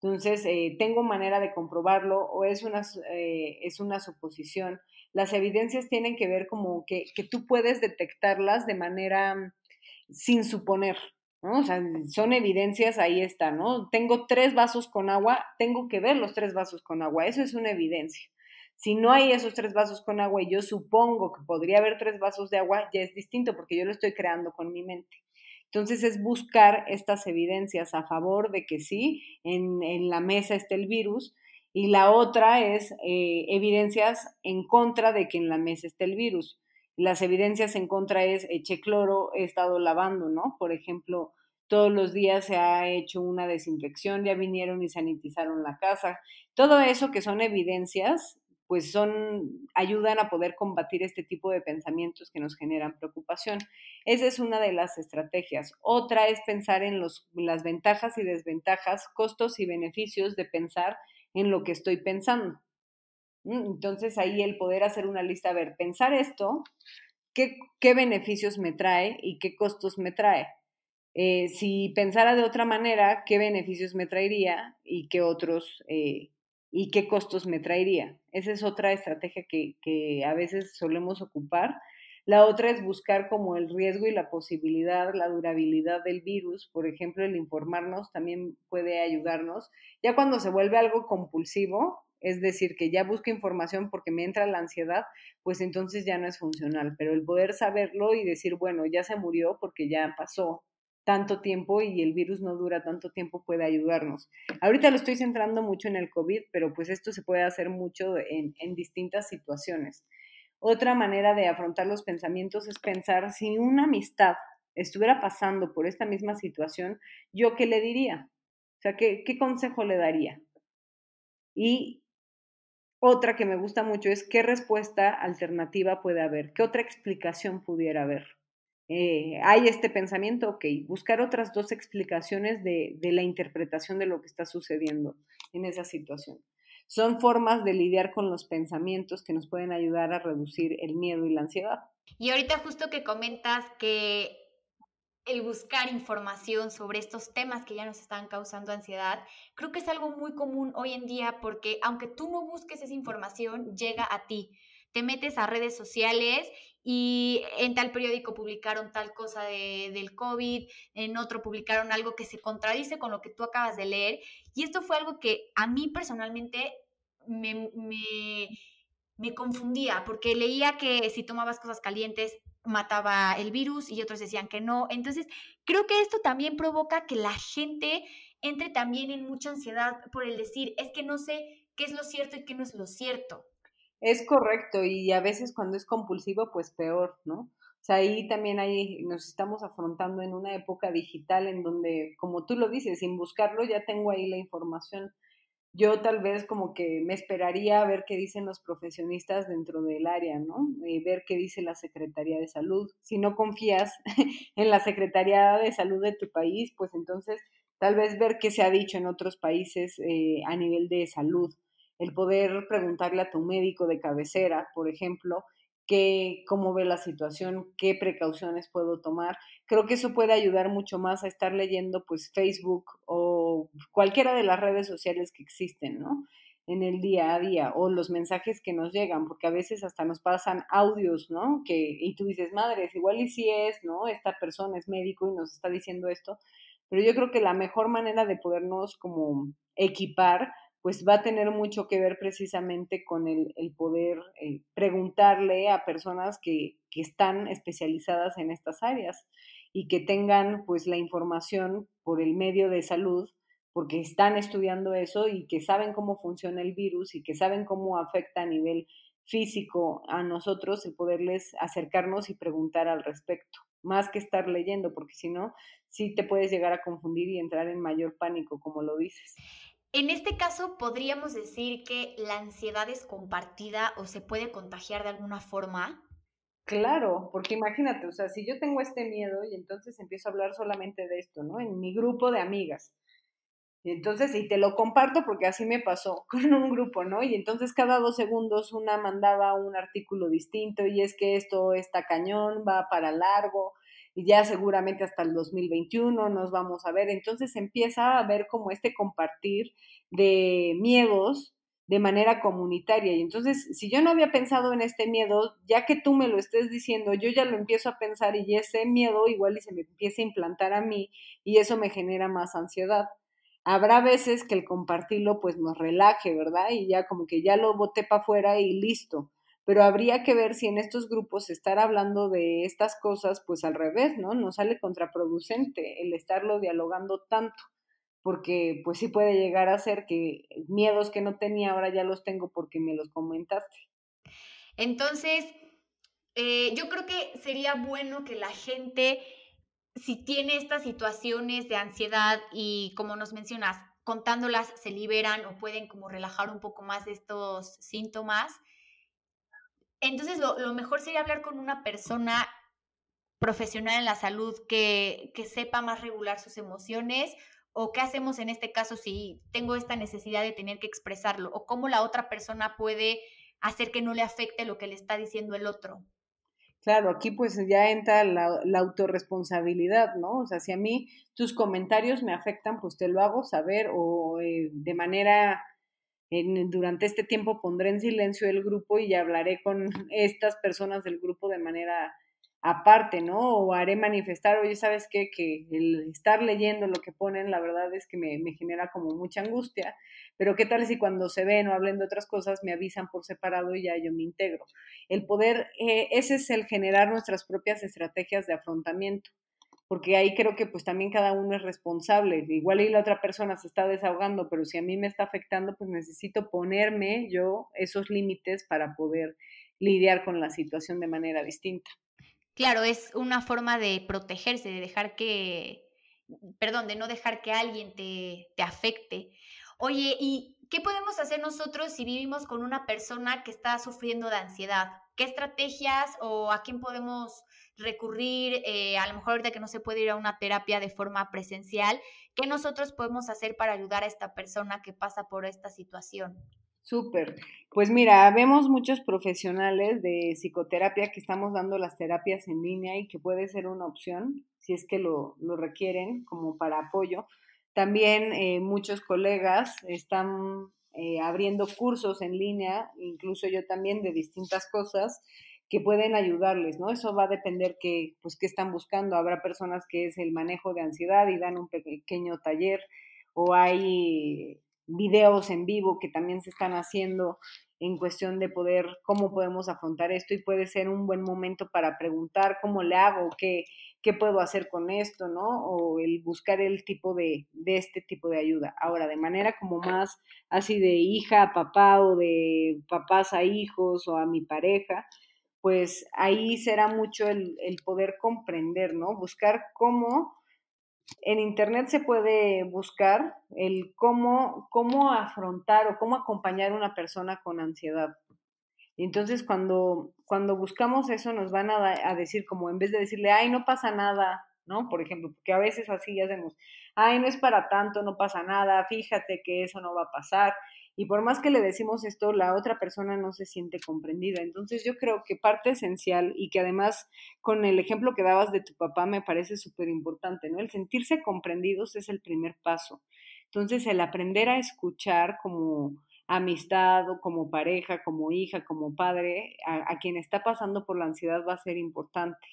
Entonces, eh, tengo manera de comprobarlo o es una, eh, es una suposición. Las evidencias tienen que ver como que, que tú puedes detectarlas de manera sin suponer, O sea, son evidencias, ahí está, ¿no? Tengo tres vasos con agua, tengo que ver los tres vasos con agua, eso es una evidencia. Si no hay esos tres vasos con agua y yo supongo que podría haber tres vasos de agua, ya es distinto porque yo lo estoy creando con mi mente. Entonces es buscar estas evidencias a favor de que sí, en, en la mesa está el virus, y la otra es eh, evidencias en contra de que en la mesa esté el virus. Las evidencias en contra es eché cloro, he estado lavando, ¿no? Por ejemplo, todos los días se ha hecho una desinfección, ya vinieron y sanitizaron la casa. Todo eso que son evidencias, pues son, ayudan a poder combatir este tipo de pensamientos que nos generan preocupación. Esa es una de las estrategias. Otra es pensar en los, las ventajas y desventajas, costos y beneficios de pensar en lo que estoy pensando. Entonces ahí el poder hacer una lista, a ver, pensar esto, ¿qué, qué beneficios me trae y qué costos me trae? Eh, si pensara de otra manera, ¿qué beneficios me traería y qué otros eh, y qué costos me traería? Esa es otra estrategia que, que a veces solemos ocupar. La otra es buscar como el riesgo y la posibilidad, la durabilidad del virus. Por ejemplo, el informarnos también puede ayudarnos. Ya cuando se vuelve algo compulsivo, es decir, que ya busco información porque me entra la ansiedad, pues entonces ya no es funcional. Pero el poder saberlo y decir, bueno, ya se murió porque ya pasó tanto tiempo y el virus no dura tanto tiempo puede ayudarnos. Ahorita lo estoy centrando mucho en el COVID, pero pues esto se puede hacer mucho en, en distintas situaciones. Otra manera de afrontar los pensamientos es pensar si una amistad estuviera pasando por esta misma situación, ¿yo qué le diría? O sea, ¿qué, qué consejo le daría? Y otra que me gusta mucho es qué respuesta alternativa puede haber, qué otra explicación pudiera haber. Eh, hay este pensamiento, ok, buscar otras dos explicaciones de, de la interpretación de lo que está sucediendo en esa situación. Son formas de lidiar con los pensamientos que nos pueden ayudar a reducir el miedo y la ansiedad. Y ahorita justo que comentas que el buscar información sobre estos temas que ya nos están causando ansiedad, creo que es algo muy común hoy en día porque aunque tú no busques esa información, llega a ti. Te metes a redes sociales y en tal periódico publicaron tal cosa del COVID, en otro publicaron algo que se contradice con lo que tú acabas de leer. Y esto fue algo que a mí personalmente me, me, me confundía porque leía que si tomabas cosas calientes mataba el virus y otros decían que no. Entonces, creo que esto también provoca que la gente entre también en mucha ansiedad por el decir, es que no sé qué es lo cierto y qué no es lo cierto. Es correcto y a veces cuando es compulsivo, pues peor, ¿no? O sea, ahí también ahí nos estamos afrontando en una época digital en donde, como tú lo dices, sin buscarlo ya tengo ahí la información yo tal vez como que me esperaría a ver qué dicen los profesionistas dentro del área, ¿no? Y ver qué dice la Secretaría de Salud. Si no confías en la Secretaría de Salud de tu país, pues entonces tal vez ver qué se ha dicho en otros países eh, a nivel de salud. El poder preguntarle a tu médico de cabecera, por ejemplo, qué, cómo ve la situación, qué precauciones puedo tomar. Creo que eso puede ayudar mucho más a estar leyendo pues Facebook o cualquiera de las redes sociales que existen, ¿no? en el día a día o los mensajes que nos llegan, porque a veces hasta nos pasan audios, ¿no? Que, y tú dices, madres, igual y si es, ¿no? Esta persona es médico y nos está diciendo esto, pero yo creo que la mejor manera de podernos como equipar, pues va a tener mucho que ver precisamente con el, poder eh, preguntarle a personas que, que están especializadas en estas áreas y que tengan pues la información por el medio de salud porque están estudiando eso y que saben cómo funciona el virus y que saben cómo afecta a nivel físico a nosotros el poderles acercarnos y preguntar al respecto, más que estar leyendo, porque si no, sí te puedes llegar a confundir y entrar en mayor pánico, como lo dices. En este caso, podríamos decir que la ansiedad es compartida o se puede contagiar de alguna forma. Claro, porque imagínate, o sea, si yo tengo este miedo y entonces empiezo a hablar solamente de esto, ¿no? En mi grupo de amigas, entonces, y te lo comparto porque así me pasó con un grupo, ¿no? Y entonces cada dos segundos una mandaba un artículo distinto y es que esto está cañón, va para largo y ya seguramente hasta el 2021 nos vamos a ver. Entonces empieza a ver como este compartir de miedos de manera comunitaria. Y entonces, si yo no había pensado en este miedo, ya que tú me lo estés diciendo, yo ya lo empiezo a pensar y ese miedo igual y se me empieza a implantar a mí y eso me genera más ansiedad. Habrá veces que el compartirlo pues nos relaje, ¿verdad? Y ya como que ya lo boté para afuera y listo. Pero habría que ver si en estos grupos estar hablando de estas cosas pues al revés, ¿no? No sale contraproducente el estarlo dialogando tanto, porque pues sí puede llegar a ser que miedos que no tenía ahora ya los tengo porque me los comentaste. Entonces, eh, yo creo que sería bueno que la gente si tiene estas situaciones de ansiedad y como nos mencionas, contándolas se liberan o pueden como relajar un poco más estos síntomas, entonces lo, mejor sería hablar con una persona profesional en la salud que, que sepa más regular sus emociones o qué hacemos en este caso si tengo esta necesidad de tener que expresarlo o cómo la otra persona puede hacer que no le afecte lo que le está diciendo el otro. Claro, aquí pues ya entra la, autorresponsabilidad, ¿no? O sea, si a mí tus comentarios me afectan, pues te lo hago saber o eh, de manera, durante este tiempo pondré en silencio el grupo y hablaré con estas personas del grupo de manera aparte, ¿no? O haré manifestar, oye, ¿sabes qué? Que el estar leyendo lo que ponen, la verdad es que me, genera como mucha angustia, pero ¿qué tal si cuando se ven o hablen de otras cosas me avisan por separado y ya yo me integro? El poder, eh, ese es el generar nuestras propias estrategias de afrontamiento, porque ahí creo que pues también cada uno es responsable, igual y la otra persona se está desahogando, pero si a mí me está afectando, pues necesito ponerme yo esos límites para poder lidiar con la situación de manera distinta. Claro, es una forma de protegerse, de dejar que, perdón, de no dejar que alguien te, te afecte. Oye, ¿y qué podemos hacer nosotros si vivimos con una persona que está sufriendo de ansiedad? ¿Qué estrategias o a quién podemos recurrir? Eh, a lo mejor ahorita que no se puede ir a una terapia de forma presencial, ¿qué nosotros podemos hacer para ayudar a esta persona que pasa por esta situación? Súper. Pues mira, vemos muchos profesionales de psicoterapia que estamos dando las terapias en línea y que puede ser una opción si es que lo, lo requieren como para apoyo. También eh, muchos colegas están eh, abriendo cursos en línea, incluso yo también de distintas cosas que pueden ayudarles, ¿no? Eso va a depender que, pues, qué están buscando. Habrá personas que es el manejo de ansiedad y dan un pequeño taller, o hay videos en vivo que también se están haciendo en cuestión de poder, cómo podemos afrontar esto y puede ser un buen momento para preguntar cómo le hago, qué, qué puedo hacer con esto, ¿no? O el buscar el tipo de, de este tipo de ayuda. Ahora, de manera como más así de hija a papá o de papás a hijos o a mi pareja, pues ahí será mucho el, el poder comprender, ¿no? Buscar cómo en internet se puede buscar el cómo, cómo afrontar o cómo acompañar a una persona con ansiedad. Entonces cuando, cuando buscamos eso nos van a, a, decir como en vez de decirle, ay, no pasa nada, ¿no? Por ejemplo, porque a veces así hacemos, ay, no es para tanto, no pasa nada, fíjate que eso no va a pasar. Y por más que le decimos esto, la otra persona no se siente comprendida. Entonces yo creo que parte esencial y que además con el ejemplo que dabas de tu papá me parece súper importante, ¿no? El sentirse comprendidos es el primer paso. Entonces el aprender a escuchar como amistad o como pareja, como hija, como padre, a, quien está pasando por la ansiedad va a ser importante.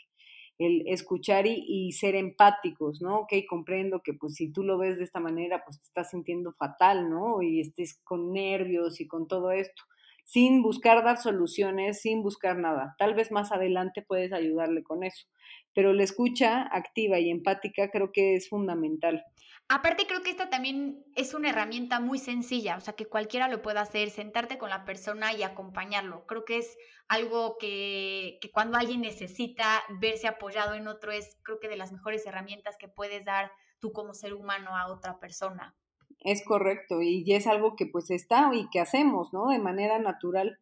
El escuchar y, ser empáticos, ¿no? Ok, comprendo que pues si tú lo ves de esta manera, pues te estás sintiendo fatal, ¿no? Y estés con nervios y con todo esto, sin buscar dar soluciones, sin buscar nada. Tal vez más adelante puedes ayudarle con eso, pero la escucha activa y empática creo que es fundamental. Aparte creo que esta también es una herramienta muy sencilla, o sea, que cualquiera lo pueda hacer, sentarte con la persona y acompañarlo. Creo que es algo que, que, cuando alguien necesita verse apoyado en otro es, creo que de las mejores herramientas que puedes dar tú como ser humano a otra persona. Es correcto, y es algo que pues está y que hacemos, ¿no? De manera natural.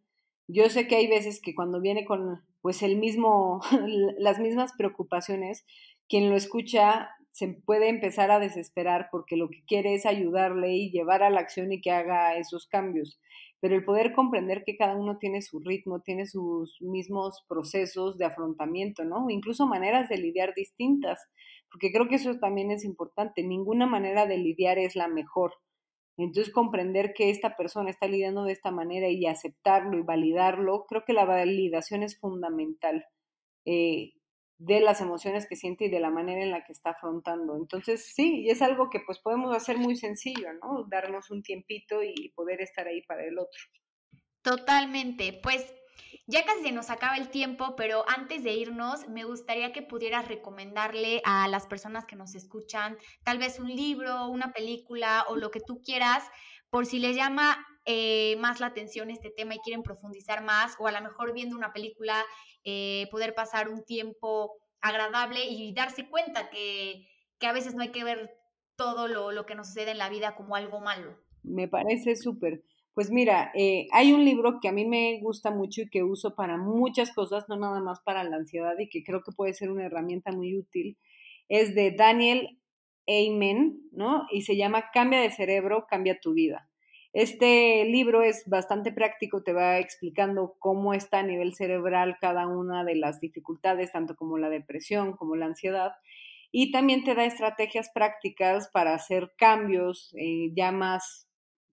Yo sé que hay veces que cuando viene con pues el mismo, las mismas preocupaciones, quien lo escucha se puede empezar a desesperar porque lo que quiere es ayudarle y llevar a la acción y que haga esos cambios. Pero el poder comprender que cada uno tiene su ritmo, tiene sus mismos procesos de afrontamiento, ¿no? Incluso maneras de lidiar distintas, porque creo que eso también es importante. Ninguna manera de lidiar es la mejor. Entonces, comprender que esta persona está lidiando de esta manera y aceptarlo y validarlo, creo que la validación es fundamental. Eh, de las emociones que siente y de la manera en la que está afrontando. Entonces, sí, y es algo que pues podemos hacer muy sencillo, ¿no? Darnos un tiempito y poder estar ahí para el otro. Totalmente, pues ya casi se nos acaba el tiempo, pero antes de irnos, me gustaría que pudieras recomendarle a las personas que nos escuchan tal vez un libro, una película o lo que tú quieras, por si les llama eh, más la atención este tema y quieren profundizar más, o a lo mejor viendo una película eh, poder pasar un tiempo agradable y darse cuenta que, a veces no hay que ver todo lo, que nos sucede en la vida como algo malo. Me parece súper. Pues mira, eh, hay un libro que a mí me gusta mucho y que uso para muchas cosas, no nada más para la ansiedad y que creo que puede ser una herramienta muy útil. Es de Daniel Amen, ¿no? Y se llama Cambia de cerebro, cambia tu vida. Este libro es bastante práctico, te va explicando cómo está a nivel cerebral cada una de las dificultades, tanto como la depresión como la ansiedad, y también te da estrategias prácticas para hacer cambios eh, ya más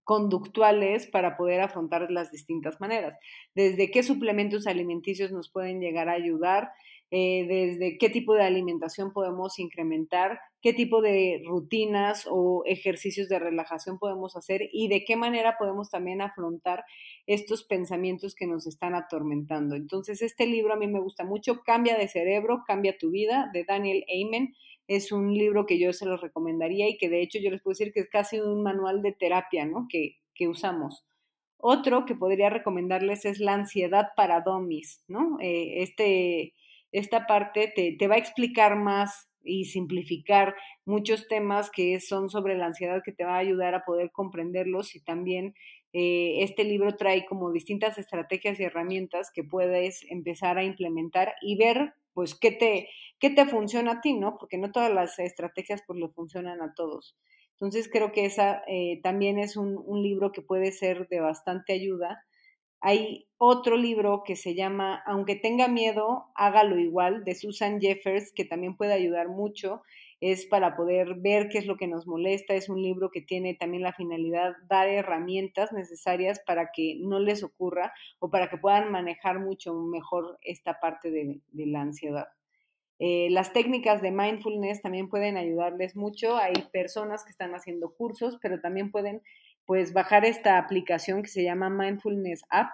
conductuales para poder afrontar las distintas maneras. Desde qué suplementos alimenticios nos pueden llegar a ayudar, eh, desde qué tipo de alimentación podemos incrementar, qué tipo de rutinas o ejercicios de relajación podemos hacer y de qué manera podemos también afrontar estos pensamientos que nos están atormentando. Entonces, este libro a mí me gusta mucho, Cambia de cerebro, cambia tu vida, de Daniel Amen. Es un libro que yo se los recomendaría y que de hecho yo les puedo decir que es casi un manual de terapia, ¿no? Que, que usamos. Otro que podría recomendarles es La ansiedad para domis, ¿no? Eh, este esta parte te, va a explicar más y simplificar muchos temas que son sobre la ansiedad que te va a ayudar a poder comprenderlos y también eh, este libro trae como distintas estrategias y herramientas que puedes empezar a implementar y ver pues qué te, qué te funciona a ti, ¿no? Porque no todas las estrategias pues le funcionan a todos. Entonces creo que esa eh, también es un, un libro que puede ser de bastante ayuda hay otro libro que se llama Aunque tenga miedo, hágalo igual, de Susan Jeffers, que también puede ayudar mucho. Es para poder ver qué es lo que nos molesta. Es un libro que tiene también la finalidad dar herramientas necesarias para que no les ocurra o para que puedan manejar mucho mejor esta parte de, la ansiedad. Eh, las técnicas de mindfulness también pueden ayudarles mucho. Hay personas que están haciendo cursos, pero también pueden pues bajar esta aplicación que se llama Mindfulness App,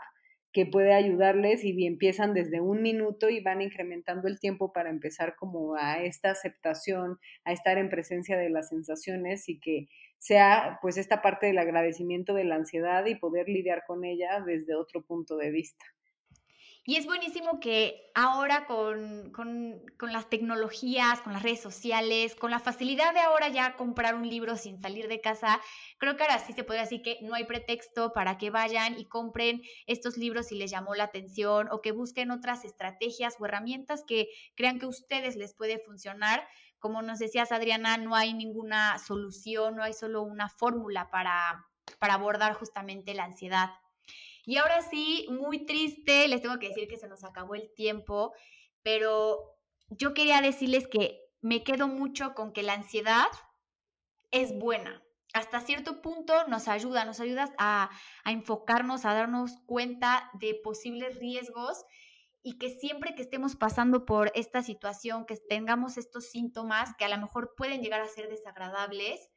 que puede ayudarles y empiezan desde un minuto y van incrementando el tiempo para empezar como a esta aceptación, a estar en presencia de las sensaciones y que sea pues esta parte del agradecimiento de la ansiedad y poder lidiar con ella desde otro punto de vista. Y es buenísimo que ahora con, las tecnologías, con las redes sociales, con la facilidad de ahora ya comprar un libro sin salir de casa, creo que ahora sí se puede decir que no hay pretexto para que vayan y compren estos libros si les llamó la atención o que busquen otras estrategias o herramientas que crean que a ustedes les puede funcionar. Como nos decías, Adriana, no hay ninguna solución, no hay solo una fórmula para, para abordar justamente la ansiedad. Y ahora sí, muy triste, les tengo que decir que se nos acabó el tiempo, pero yo quería decirles que me quedo mucho con que la ansiedad es buena. hasta cierto punto nos ayuda, nos ayuda a, enfocarnos, a darnos cuenta de posibles riesgos y que siempre que estemos pasando por esta situación, que tengamos estos síntomas que a lo mejor pueden llegar a ser desagradables,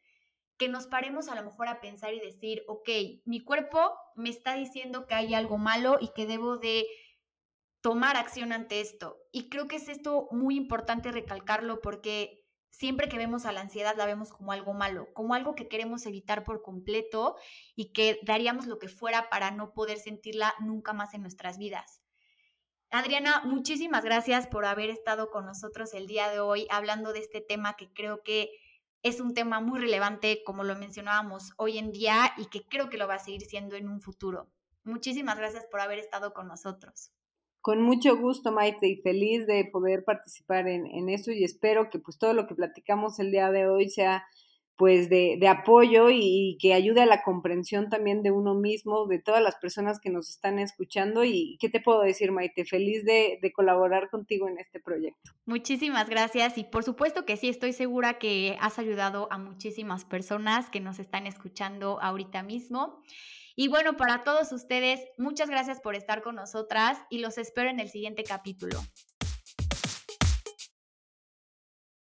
que nos paremos a lo mejor a pensar y decir, ok, mi cuerpo me está diciendo que hay algo malo y que debo de tomar acción ante esto. Y creo que es esto muy importante recalcarlo porque siempre que vemos a la ansiedad la vemos como algo malo, como algo que queremos evitar por completo y que daríamos lo que fuera para no poder sentirla nunca más en nuestras vidas. Adriana, muchísimas gracias por haber estado con nosotros el día de hoy hablando de este tema que creo que es un tema muy relevante, como lo mencionábamos hoy en día, y que creo que lo va a seguir siendo en un futuro. Muchísimas gracias por haber estado con nosotros. Con mucho gusto, Maite, y feliz de poder participar en, en eso y espero que pues todo lo que platicamos el día de hoy sea pues de, de apoyo y, que ayude a la comprensión también de uno mismo, de todas las personas que nos están escuchando. ¿Y qué te puedo decir, Maite? Feliz de, de colaborar contigo en este proyecto. Muchísimas gracias y por supuesto que sí, estoy segura que has ayudado a muchísimas personas que nos están escuchando ahorita mismo. Y bueno, para todos ustedes, muchas gracias por estar con nosotras y los espero en el siguiente capítulo.